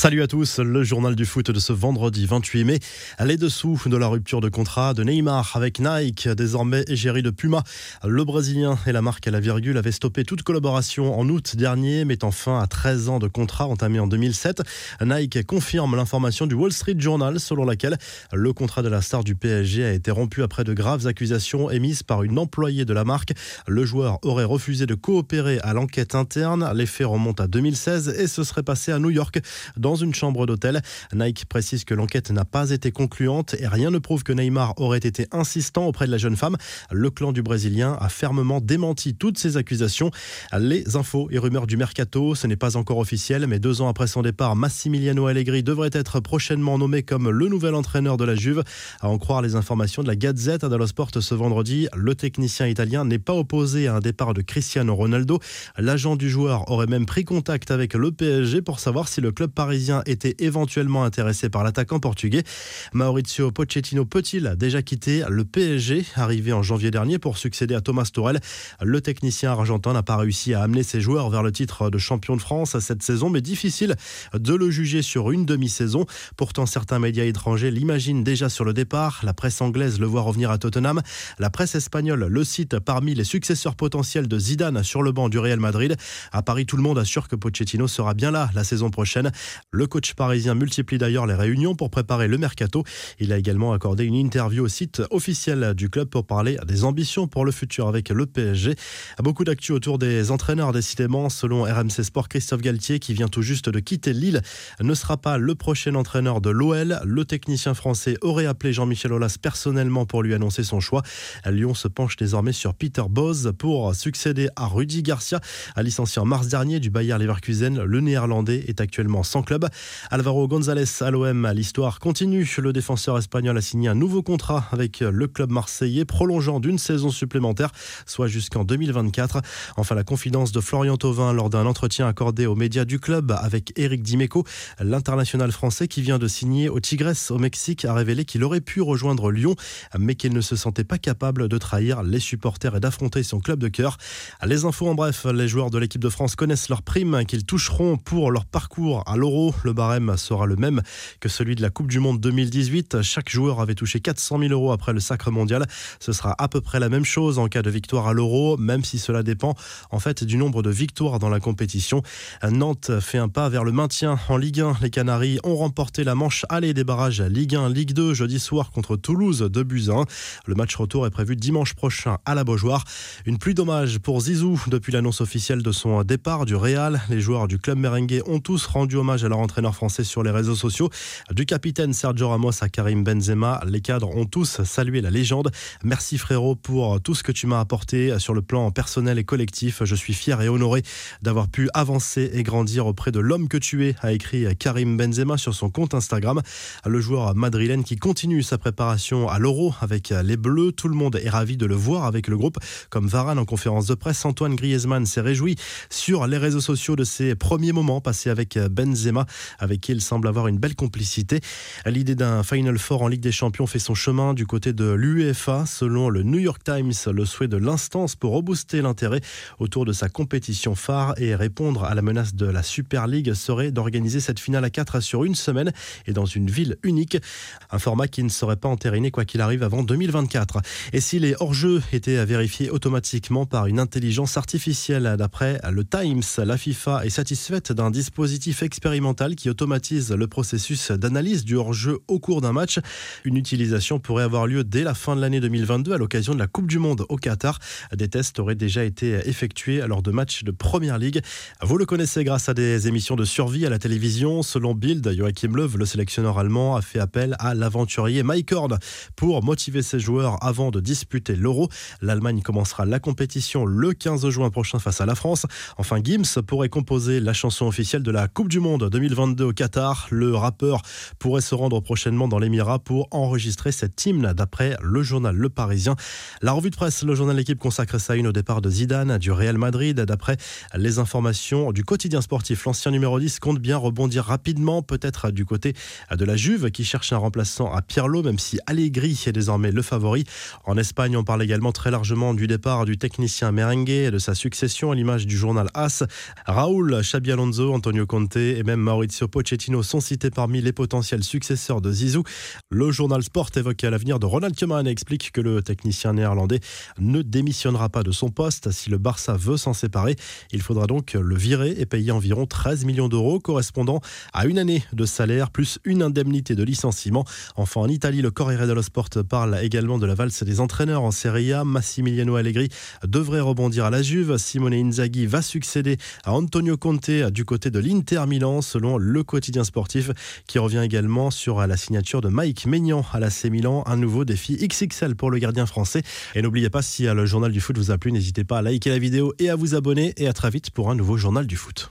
Salut à tous, le journal du foot de ce vendredi 28 mai. Les dessous de la rupture de contrat de Neymar avec Nike, désormais égérie de Puma. Le Brésilien et la marque à la virgule avaient stoppé toute collaboration en août dernier, mettant fin à 13 ans de contrat entamé en 2007. Nike confirme l'information du Wall Street Journal selon laquelle le contrat de la star du PSG a été rompu après de graves accusations émises par une employée de la marque. Le joueur aurait refusé de coopérer à l'enquête interne. Les faits remontent à 2016 et ce serait passé à New York dans une chambre d'hôtel. Nike précise que l'enquête n'a pas été concluante et rien ne prouve que Neymar aurait été insistant auprès de la jeune femme. Le clan du Brésilien a fermement démenti toutes ces accusations. Les infos et rumeurs du mercato, ce n'est pas encore officiel, mais deux ans après son départ, Massimiliano Allegri devrait être prochainement nommé comme le nouvel entraîneur de la Juve. À en croire les informations de la Gazette dello Sport ce vendredi, le technicien italien n'est pas opposé à un départ de Cristiano Ronaldo. L'agent du joueur aurait même pris contact avec le PSG pour savoir si le club parisien était éventuellement intéressé par l'attaquant portugais. Maurizio Pochettino peut-il déjà quitter le PSG, arrivé en janvier dernier pour succéder à Thomas Tourel Le technicien argentin n'a pas réussi à amener ses joueurs vers le titre de champion de France cette saison, mais difficile de le juger sur une demi-saison. Pourtant, certains médias étrangers l'imaginent déjà sur le départ. La presse anglaise le voit revenir à Tottenham. La presse espagnole le cite parmi les successeurs potentiels de Zidane sur le banc du Real Madrid. À Paris, tout le monde assure que Pochettino sera bien là la saison prochaine. Le coach parisien multiplie d'ailleurs les réunions pour préparer le mercato. Il a également accordé une interview au site officiel du club pour parler des ambitions pour le futur avec le PSG. Beaucoup d'actu autour des entraîneurs décidément. Selon RMC Sport, Christophe Galtier, qui vient tout juste de quitter Lille, ne sera pas le prochain entraîneur de l'OL. Le technicien français aurait appelé Jean-Michel Aulas personnellement pour lui annoncer son choix. Lyon se penche désormais sur Peter Boz pour succéder à Rudy Garcia, licencié en mars dernier du Bayer Leverkusen. Le néerlandais est actuellement sans club. Alvaro González à l'OM, l'histoire continue. Le défenseur espagnol a signé un nouveau contrat avec le club marseillais, prolongeant d'une saison supplémentaire, soit jusqu'en 2024. Enfin, la confidence de Florian Thauvin lors d'un entretien accordé aux médias du club avec Eric Dimeco, l'international français qui vient de signer au Tigres au Mexique, a révélé qu'il aurait pu rejoindre Lyon, mais qu'il ne se sentait pas capable de trahir les supporters et d'affronter son club de cœur. Les infos en bref, les joueurs de l'équipe de France connaissent leurs primes qu'ils toucheront pour leur parcours à l'Euro. Le barème sera le même que celui de la Coupe du Monde 2018. Chaque joueur avait touché 400 000 euros après le sacre mondial. Ce sera à peu près la même chose en cas de victoire à l'Euro, même si cela dépend en fait du nombre de victoires dans la compétition. Nantes fait un pas vers le maintien en Ligue 1. Les Canaries ont remporté la manche aller des barrages Ligue 1, Ligue 2 jeudi soir contre Toulouse de Buzyn. Le match retour est prévu dimanche prochain à la Beaujoire. Une pluie d'hommage pour Zizou depuis l'annonce officielle de son départ du Real. Les joueurs du club merengue ont tous rendu hommage à leur entraîneur français sur les réseaux sociaux. Du capitaine Sergio Ramos à Karim Benzema, les cadres ont tous salué la légende. Merci frérot pour tout ce que tu m'as apporté sur le plan personnel et collectif. Je suis fier et honoré d'avoir pu avancer et grandir auprès de l'homme que tu es, a écrit Karim Benzema sur son compte Instagram. Le joueur madrilène qui continue sa préparation à l'Euro avec les Bleus. Tout le monde est ravi de le voir avec le groupe. Comme Varane en conférence de presse, Antoine Griezmann s'est réjoui sur les réseaux sociaux de ses premiers moments passés avec Benzema avec qui il semble avoir une belle complicité. L'idée d'un Final Four en Ligue des Champions fait son chemin du côté de l'UEFA. Selon le New York Times, le souhait de l'instance pour rebooster l'intérêt autour de sa compétition phare et répondre à la menace de la Super League serait d'organiser cette finale à 4 sur une semaine et dans une ville unique. Un format qui ne serait pas entériné quoi qu'il arrive avant 2024. Et si les hors-jeux étaient vérifiés automatiquement par une intelligence artificielle, d'après le Times, la FIFA est satisfaite d'un dispositif expérimental qui automatise le processus d'analyse du hors-jeu au cours d'un match. Une utilisation pourrait avoir lieu dès la fin de l'année 2022 à l'occasion de la Coupe du Monde au Qatar. Des tests auraient déjà été effectués lors de matchs de Première Ligue. Vous le connaissez grâce à des émissions de survie à la télévision. Selon Bild, Joachim Löw, le sélectionneur allemand, a fait appel à l'aventurier Mike Horn pour motiver ses joueurs avant de disputer l'Euro. L'Allemagne commencera la compétition le 15 juin prochain face à la France. Enfin, Gims pourrait composer la chanson officielle de la Coupe du Monde 2022 au Qatar. Le rappeur pourrait se rendre prochainement dans l'Émirat pour enregistrer cette hymne d'après le journal Le Parisien. La revue de presse, le journal L'équipe consacre sa une au départ de Zidane du Real Madrid. D'après les informations du quotidien sportif, l'ancien numéro 10 compte bien rebondir rapidement, peut-être du côté de la Juve qui cherche un remplaçant à Pirlo, même si Allegri est désormais le favori. En Espagne, on parle également très largement du départ du technicien merengue et de sa succession à l'image du journal AS. Raoul, Xabi Alonso, Antonio Conte et même Maurizio Pochettino sont cités parmi les potentiels successeurs de Zizou. Le journal Sport évoque l'avenir de Ronald Koeman explique que le technicien néerlandais ne démissionnera pas de son poste. Si le Barça veut s'en séparer, il faudra donc le virer et payer environ 13 millions d'euros, correspondant à une année de salaire plus une indemnité de licenciement. Enfin, en Italie, le Corriere dello Sport parle également de la valse des entraîneurs en Serie A. Massimiliano Allegri devrait rebondir à la Juve. Simone Inzaghi va succéder à Antonio Conte du côté de l'Inter Milan, selon le quotidien sportif, qui revient également sur la signature de Mike Maignan à l'AC Milan. Un nouveau défi XXL pour le gardien français. Et n'oubliez pas, si le journal du foot vous a plu, n'hésitez pas à liker la vidéo et à vous abonner. Et à très vite pour un nouveau journal du foot.